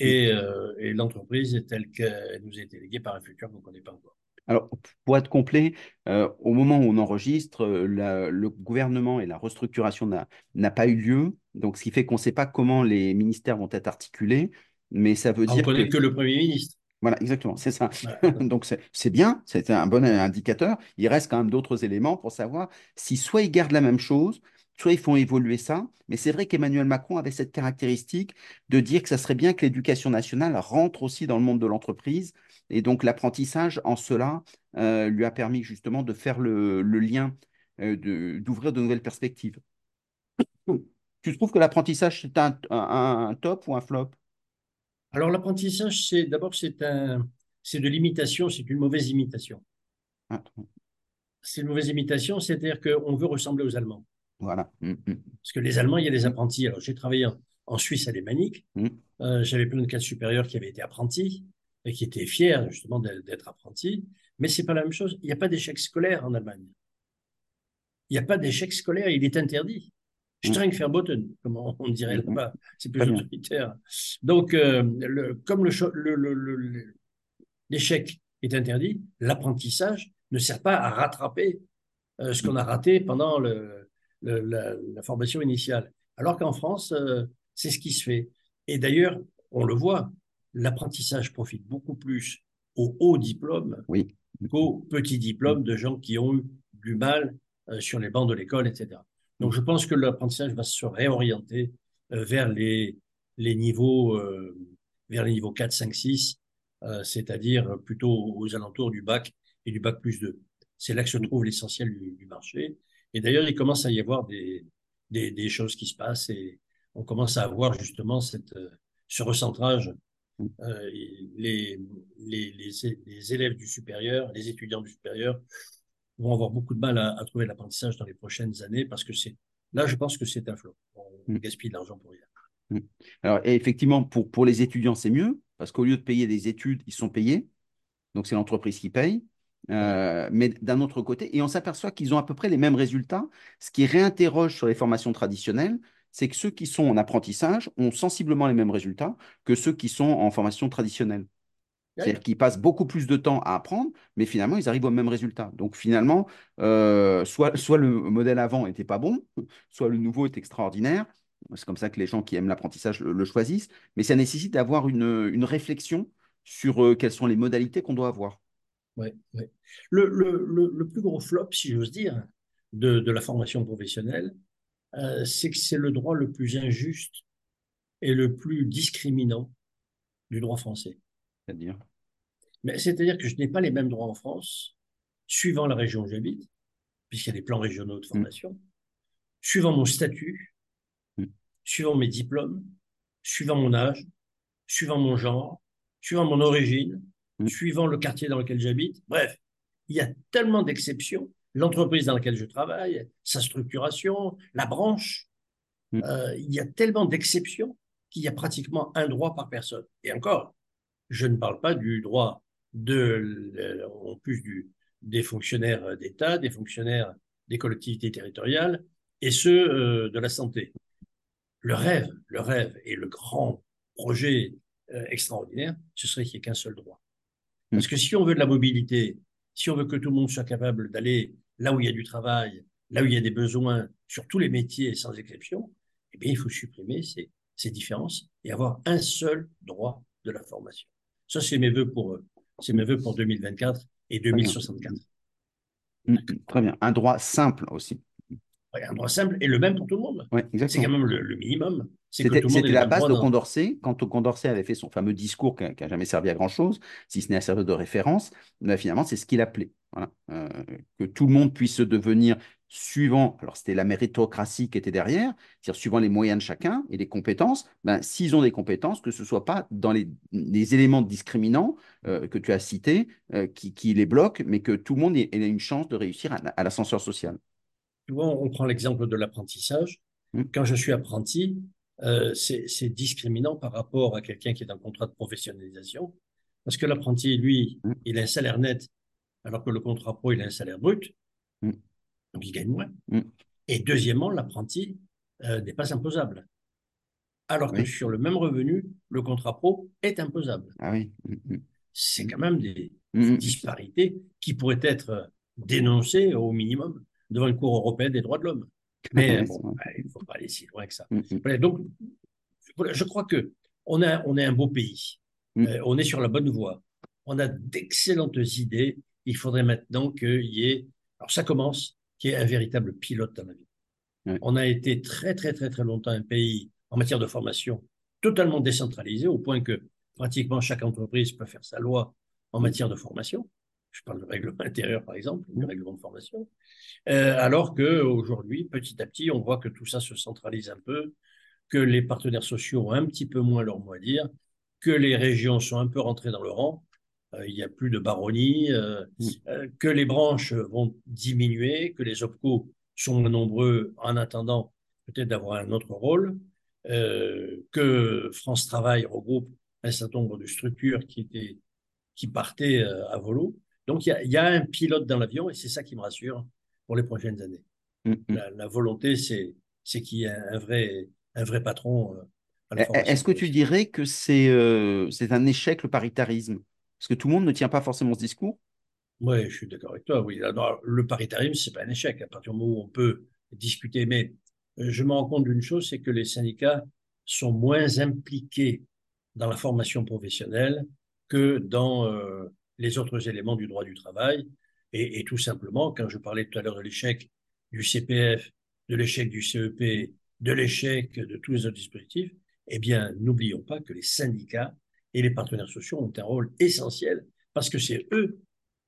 Mm. et, euh, et l'entreprise telle qu'elle nous a été léguée par un futur qu'on ne connaît pas encore. Alors, pour être complet, euh, au moment où on enregistre, euh, la- le gouvernement et la restructuration n'a pas eu lieu. Donc, ce qui fait qu'on ne sait pas comment les ministères vont être articulés. Mais ça veut Ah, on dire que connaît que le Premier ministre. Voilà, exactement, c'est ça. Voilà. Donc c'est bien, c'est un bon indicateur. Il reste quand même d'autres éléments pour savoir si soit ils gardent la même chose, soit ils font évoluer ça. Mais c'est vrai qu'Emmanuel Macron avait cette caractéristique de dire que ça serait bien que l'éducation nationale rentre aussi dans le monde de l'entreprise. Et donc l'apprentissage, en cela, euh, lui a permis justement de faire le, le lien, euh, de- d'ouvrir de nouvelles perspectives. Tu trouves que l'apprentissage, c'est un, un- un top ou un flop? Alors l'apprentissage, c'est d'abord c'est un, c'est de l'imitation, c'est une mauvaise imitation. Ah, C'est une mauvaise imitation, c'est-à-dire qu'on veut ressembler aux Allemands. Voilà. Mm, mm, Parce que les Allemands, il y a des apprentis. Alors j'ai travaillé en, Suisse alémanique. mm. Euh, J'avais plein de cadres supérieurs qui avaient été apprentis et qui étaient fiers justement d'être apprentis. Mais c'est pas la même chose. Il n'y a pas d'échec scolaire en Allemagne. Il n'y a pas d'échec scolaire, il est interdit. Strengverboten, comme on, on dirait là-bas. C'est plus Très bien. autoritaire. Donc, euh, le- comme le cho- le- le- le- le- l'échec est interdit, l'apprentissage ne sert pas à rattraper euh, ce qu'on a raté pendant le, le- la, la formation initiale. Alors qu'en France, euh, c'est ce qui se fait. Et d'ailleurs, on le voit, l'apprentissage profite beaucoup plus aux hauts diplômes Oui. qu'aux petits diplômes de gens qui ont eu du mal euh, sur les bancs de l'école, etc. Donc, je pense que l'apprentissage va se réorienter euh, vers les, les niveaux, vers les niveaux 4, 5, 6, euh, c'est-à-dire plutôt aux alentours du bac et du bac plus 2. C'est là que se trouve l'essentiel du, du marché. Et d'ailleurs, il commence à y avoir des, des, des choses qui se passent et on commence à avoir justement cette, euh, ce recentrage. Euh, les, les, les, les élèves du supérieur, les étudiants du supérieur vont avoir beaucoup de mal à, à trouver l'apprentissage dans les prochaines années parce que c'est là, je pense que c'est un flot. On Mm. gaspille de l'argent pour rien. Mm. Alors, et effectivement, pour, pour les étudiants, c'est mieux, parce qu'au lieu de payer des études, ils sont payés. Donc, c'est l'entreprise qui paye. Euh, mais d'un autre côté, et on s'aperçoit qu'ils ont à peu près les mêmes résultats. Ce qui réinterroge sur les formations traditionnelles, c'est que ceux qui sont en apprentissage ont sensiblement les mêmes résultats que ceux qui sont en formation traditionnelle. C'est-à-dire qu'ils passent beaucoup plus de temps à apprendre, mais finalement, ils arrivent au même résultat. Donc finalement, euh, soit, soit le modèle avant n'était pas bon, soit le nouveau est extraordinaire. C'est comme ça que les gens qui aiment l'apprentissage le, le choisissent. Mais ça nécessite d'avoir une, une réflexion sur euh, quelles sont les modalités qu'on doit avoir. Ouais, ouais. Le, le, le, le plus gros flop, si j'ose dire, de, de la formation professionnelle, euh, c'est que c'est le droit le plus injuste et le plus discriminant du droit français. C'est-à-dire? Mais c'est-à-dire que je n'ai pas les mêmes droits en France, suivant la région où j'habite, puisqu'il y a des plans régionaux de formation, suivant mon statut, Mm. suivant mes diplômes, suivant mon âge, suivant mon genre, suivant mon origine, Mm. suivant le quartier dans lequel j'habite. Bref, il y a tellement d'exceptions. L'entreprise dans laquelle je travaille, sa structuration, la branche, Mm. euh, il y a tellement d'exceptions qu'il y a pratiquement un droit par personne. Et encore, je ne parle pas du droit de, en plus du, des fonctionnaires d'État, des fonctionnaires des collectivités territoriales et ceux euh, de la santé. Le rêve, le rêve et le grand projet euh, extraordinaire, ce serait qu'il n'y ait qu'un seul droit. Parce que si on veut de la mobilité, si on veut que tout le monde soit capable d'aller là où il y a du travail, là où il y a des besoins, sur tous les métiers sans exception, eh bien, il faut supprimer ces, ces différences et avoir un seul droit de la formation. Ça, c'est mes voeux pour, c'est mes voeux pour 2024 et 2064. Mm, Très bien. Un droit simple aussi. Ouais, un droit simple et le même pour tout le monde. Ouais, C'est quand même le, le minimum. C'était la base de Condorcet, quand Condorcet avait fait son fameux discours qui n'a jamais servi à grand-chose, si ce n'est à servir de référence, ben, finalement, c'est ce qu'il appelait. Voilà. Euh, que tout le monde puisse devenir suivant, alors c'était la méritocratie qui était derrière, c'est-à-dire suivant les moyens de chacun et les compétences, ben, s'ils ont des compétences, que ce ne soit pas dans les, les éléments discriminants euh, que tu as cités euh, qui, qui les bloquent, mais que tout le monde ait, ait une chance de réussir à, à l'ascenseur social. Tu vois, on prend l'exemple de l'apprentissage. Mm. Quand je suis apprenti, euh, c'est discriminant par rapport à quelqu'un qui est en contrat de professionnalisation. Parce que l'apprenti, lui, Mm. il a un salaire net, alors que le contrat pro, il a un salaire brut. Mm. Donc, il gagne moins. Mm. Et deuxièmement, l'apprenti euh, n'est pas imposable. Alors que sur le même revenu, le contrat pro est imposable. Ah oui. C'est quand même des, disparités qui pourraient être dénoncées au minimum devant une Cour européenne des droits de l'homme. Mais bon, il ne faut pas aller si loin que ça. Mm, mm. Voilà, donc, voilà, je crois que on a, on est un beau pays. Mm. Euh, on est sur la bonne voie. On a d'excellentes idées. Il faudrait maintenant qu'il y ait, alors ça commence, qu'il y ait un véritable pilote dans la vie. On a été très, très, très, très longtemps un pays en matière de formation totalement décentralisé au point que pratiquement chaque entreprise peut faire sa loi en matière de formation. Je parle de règlement intérieur, par exemple, de règlement de formation. Euh, alors qu'aujourd'hui, petit à petit, on voit que tout ça se centralise un peu, que les partenaires sociaux ont un petit peu moins leur mot à dire, que les régions sont un peu rentrées dans le rang. Euh, il n'y a plus de baronnie, euh, euh, que les branches vont diminuer, que les OPCO sont moins nombreux en attendant peut-être d'avoir un autre rôle, que France Travail regroupe un certain nombre de structures qui, étaient, qui partaient à volo. Donc il y a, il y a un pilote dans l'avion et c'est ça qui me rassure pour les prochaines années. Mm, mm. La, la volonté, c'est c'est qu'il y ait un vrai, un vrai patron euh, à la E- formation Est-ce que tu dirais que c'est euh, c'est un échec le paritarisme? Parce que tout le monde ne tient pas forcément ce discours. Oui, je suis d'accord avec toi. Oui, Alors, le paritarisme, c'est pas un échec à partir du moment où on peut discuter. Mais euh, je me rends compte d'une chose, c'est que les syndicats sont moins impliqués dans la formation professionnelle que dans euh, les autres éléments du droit du travail. Et, et tout simplement, quand je parlais tout à l'heure de l'échec du CPF, de l'échec du CEP, de l'échec de tous les autres dispositifs, eh bien, n'oublions pas que les syndicats et les partenaires sociaux ont un rôle essentiel parce que c'est eux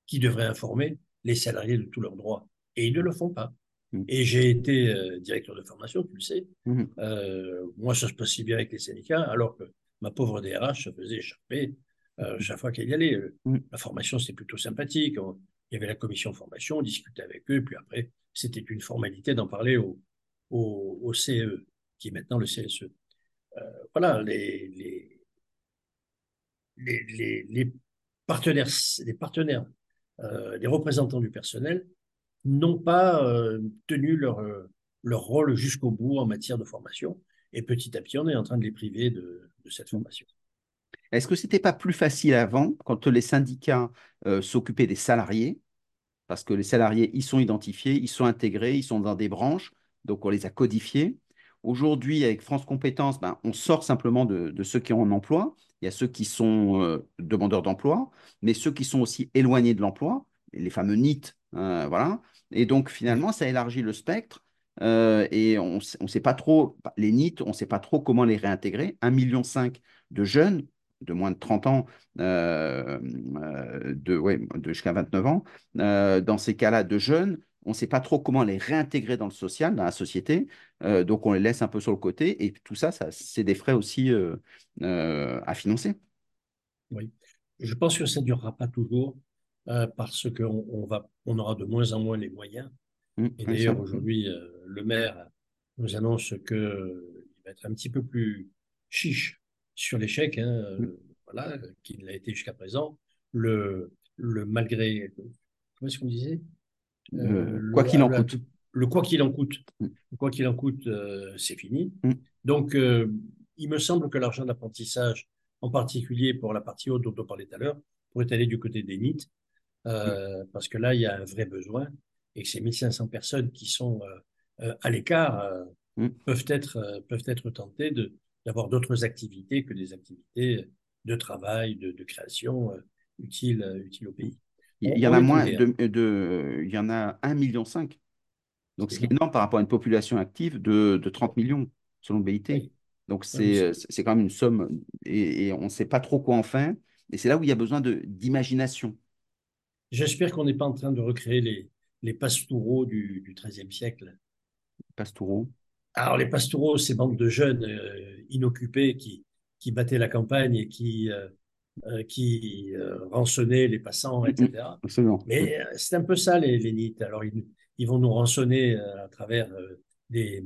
qui devraient informer les salariés de tous leurs droits. Et ils ne le font pas. Mm. Et j'ai été euh, directeur de formation, tu le sais. Mhm. Euh, moi, ça se passe si bien avec les syndicats, alors que ma pauvre DRH se faisait échapper euh, chaque fois qu'elle y allait. Euh, Mm. La formation, c'était plutôt sympathique. On- il y avait la commission formation, on discutait avec eux, puis après, c'était une formalité d'en parler au, au, au CE, qui est maintenant le CSE. Euh, voilà, les, les, les, les, les partenaires, les partenaires, euh, les représentants du personnel n'ont pas euh, tenu leur, leur rôle jusqu'au bout en matière de formation. Et petit à petit, on est en train de les priver de, de cette formation. Est-ce que c'était pas plus facile avant, quand les syndicats euh, s'occupaient des salariés, parce que les salariés, ils sont identifiés, ils sont intégrés, ils sont dans des branches, donc on les a codifiés. Aujourd'hui, avec France Compétences, ben, on sort simplement de, ceux qui ont un emploi. Il y a ceux qui sont euh, demandeurs d'emploi, mais ceux qui sont aussi éloignés de l'emploi, les fameux NEET, euh, voilà. Et donc, finalement, ça élargit le spectre. euh, et on ne sait pas trop, les NEET, on ne sait pas trop comment les réintégrer. 1,5 million de jeunes de moins de 30 ans, euh, euh, de, ouais, de jusqu'à 29 ans, euh, dans ces cas-là de jeunes, on ne sait pas trop comment les réintégrer dans le social, dans la société, euh, donc on les laisse un peu sur le côté, et tout ça, ça c'est des frais aussi à financer. Oui. Je pense que ça ne durera pas toujours parce qu'on on va, on aura de moins en moins les moyens. Mmh, Et d'ailleurs, aujourd'hui, le maire nous annonce qu'il va être un petit peu plus chiche sur l'échec, hein, euh, voilà, qu'il l'a été jusqu'à présent. Le, le malgré, comment est-ce qu'on disait? Euh, le- le, quoi qu'il en coûte. le quoi qu'il en coûte. Le quoi qu'il en coûte, euh, c'est fini. mmh, Donc, euh, il me semble que l'argent d'apprentissage, en particulier pour la partie haute dont on parlait tout à l'heure, pourrait aller du côté des NIT, euh, parce que là, il y a un vrai besoin et que ces 1500 personnes qui sont euh, euh, à l'écart euh, peuvent être, euh, peuvent être tentées de, d'avoir d'autres activités que des activités de travail, de, de création euh, utiles, euh, utiles au pays. Il y en a moins de, de- il y en a 1,5 million. Donc, C'est ce qui est énorme. par rapport à une population active de, de 30 millions, selon le BIT. Oui, Donc, oui, c'est c'est quand même une somme et, et on ne sait pas trop quoi en faire. Et c'est là où il y a besoin d'imagination. J'espère qu'on n'est pas en train de recréer les, les pastoureaux du, du XIIIe siècle. Pastoureau. Alors, les pastoureaux, ces bandes de jeunes euh, inoccupés qui, qui battaient la campagne et qui, euh, euh, qui euh, rançonnaient les passants, etc. Absolument. Mais euh, c'est un peu ça, les, les NIT. Alors, ils, ils vont nous rançonner euh, à travers euh, des,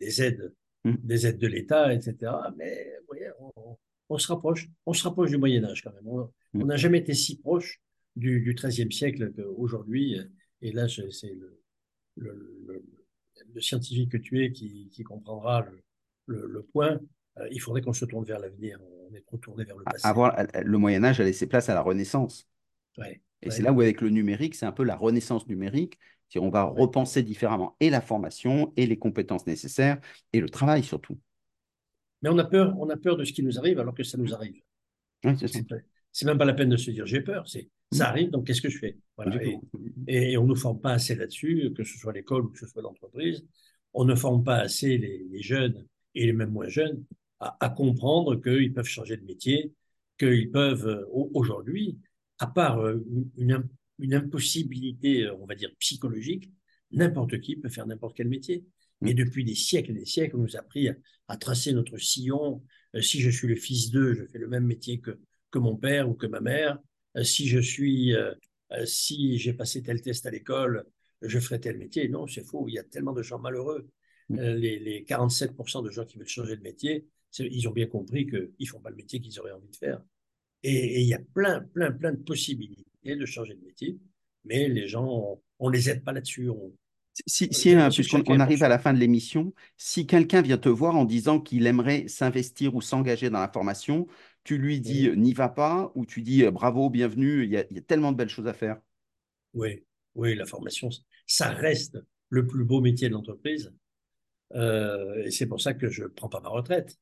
des aides, Mm. des aides de l'État, etc. Mais vous voyez, on, on se rapproche, on se rapproche du Moyen Âge quand même. On Mm. on n'a jamais été si proche du, XIIIe siècle qu'aujourd'hui. Et là, c'est le, le, le- le scientifique que tu es qui, qui comprendra le, le- le point. Euh, il faudrait qu'on se tourne vers l'avenir. On est trop tourné vers le passé. Avoir, le Moyen Âge a laissé place à la Renaissance. Ouais, Et c'est là où, avec le numérique, c'est un peu la renaissance numérique. On va repenser différemment et la formation et les compétences nécessaires et le travail surtout. Mais on a peur, on a peur de ce qui nous arrive alors que ça nous arrive. C'est même pas la peine de se dire j'ai peur. C'est ça Mm. arrive, donc qu'est-ce que je fais? Voilà. Et, on ne nous forme pas assez là-dessus, que ce soit l'école ou que ce soit l'entreprise. On ne forme pas assez les, les jeunes et les même moins jeunes à, à comprendre qu'ils peuvent changer de métier, qu'ils peuvent euh, au- aujourd'hui, à part euh, une, im- une impossibilité, euh, on va dire psychologique, n'importe qui peut faire n'importe quel métier. Et Mm. depuis des siècles et des siècles, on nous a appris à, à tracer notre sillon. Si je suis le fils d'eux, je fais le même métier que, que mon père ou que ma mère. Euh, si je suis, euh, euh, si j'ai passé tel test à l'école, je ferai tel métier. Non, c'est faux. Il y a tellement de gens malheureux. Mm. Les, les 47% de gens qui veulent changer de métier, ils ont bien compris qu'ils ne font pas le métier qu'ils auraient envie de faire. Et, et il y a plein, plein, plein de possibilités de changer de métier, mais les gens, on ne les aide pas là-dessus. On, Si, si, euh, parce que puisqu'on arrive à la fin de l'émission, si quelqu'un vient te voir en disant qu'il aimerait s'investir ou s'engager dans la formation, tu lui dis Oui, euh, n'y va pas ou tu dis bravo, bienvenue, il y a, il y a tellement de belles choses à faire. oui, oui, la formation, ça reste le plus beau métier de l'entreprise. Euh, et c'est pour ça que je ne prends pas ma retraite.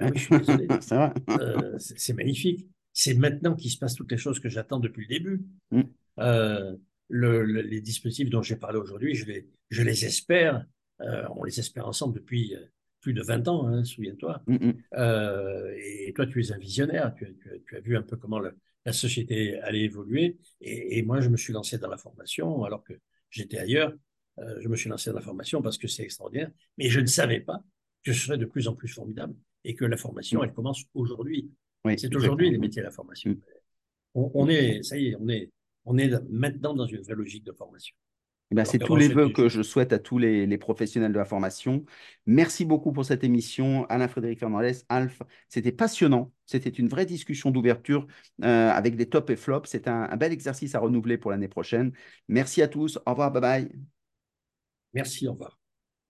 Ouais. oui, je suis désolé. C'est vrai. Euh, c'est c'est magnifique. C'est maintenant qu'il se passe toutes les choses que j'attends depuis le début. Mm, Euh, le- le- les dispositifs dont j'ai parlé aujourd'hui, je les, je les espère. Euh, on les espère ensemble depuis euh, plus de 20 ans, hein, souviens-toi. mm, mm. Euh, et toi, tu es un visionnaire. Tu, as- tu tu as vu un peu comment le- la société allait évoluer. Et, et moi, je me suis lancé dans la formation alors que j'étais ailleurs. Euh, je me suis lancé dans la formation parce que c'est extraordinaire. Mais je ne savais pas que ce serait de plus en plus formidable et que la formation, Mm. elle commence aujourd'hui. Oui, C'est aujourd'hui les métiers de la formation. Mm. On, on est, ça y est, on est, on est maintenant dans une vraie logique de formation. Eh ben, c'est tous les vœux que je souhaite à tous les, les professionnels de la formation. Merci beaucoup pour cette émission, Alain-Frédéric Fernandez, Alf. C'était passionnant. C'était une vraie discussion d'ouverture euh, avec des tops et flops. C'est un, un bel exercice à renouveler pour l'année prochaine. Merci à tous. Au revoir. Bye bye. Merci, au revoir.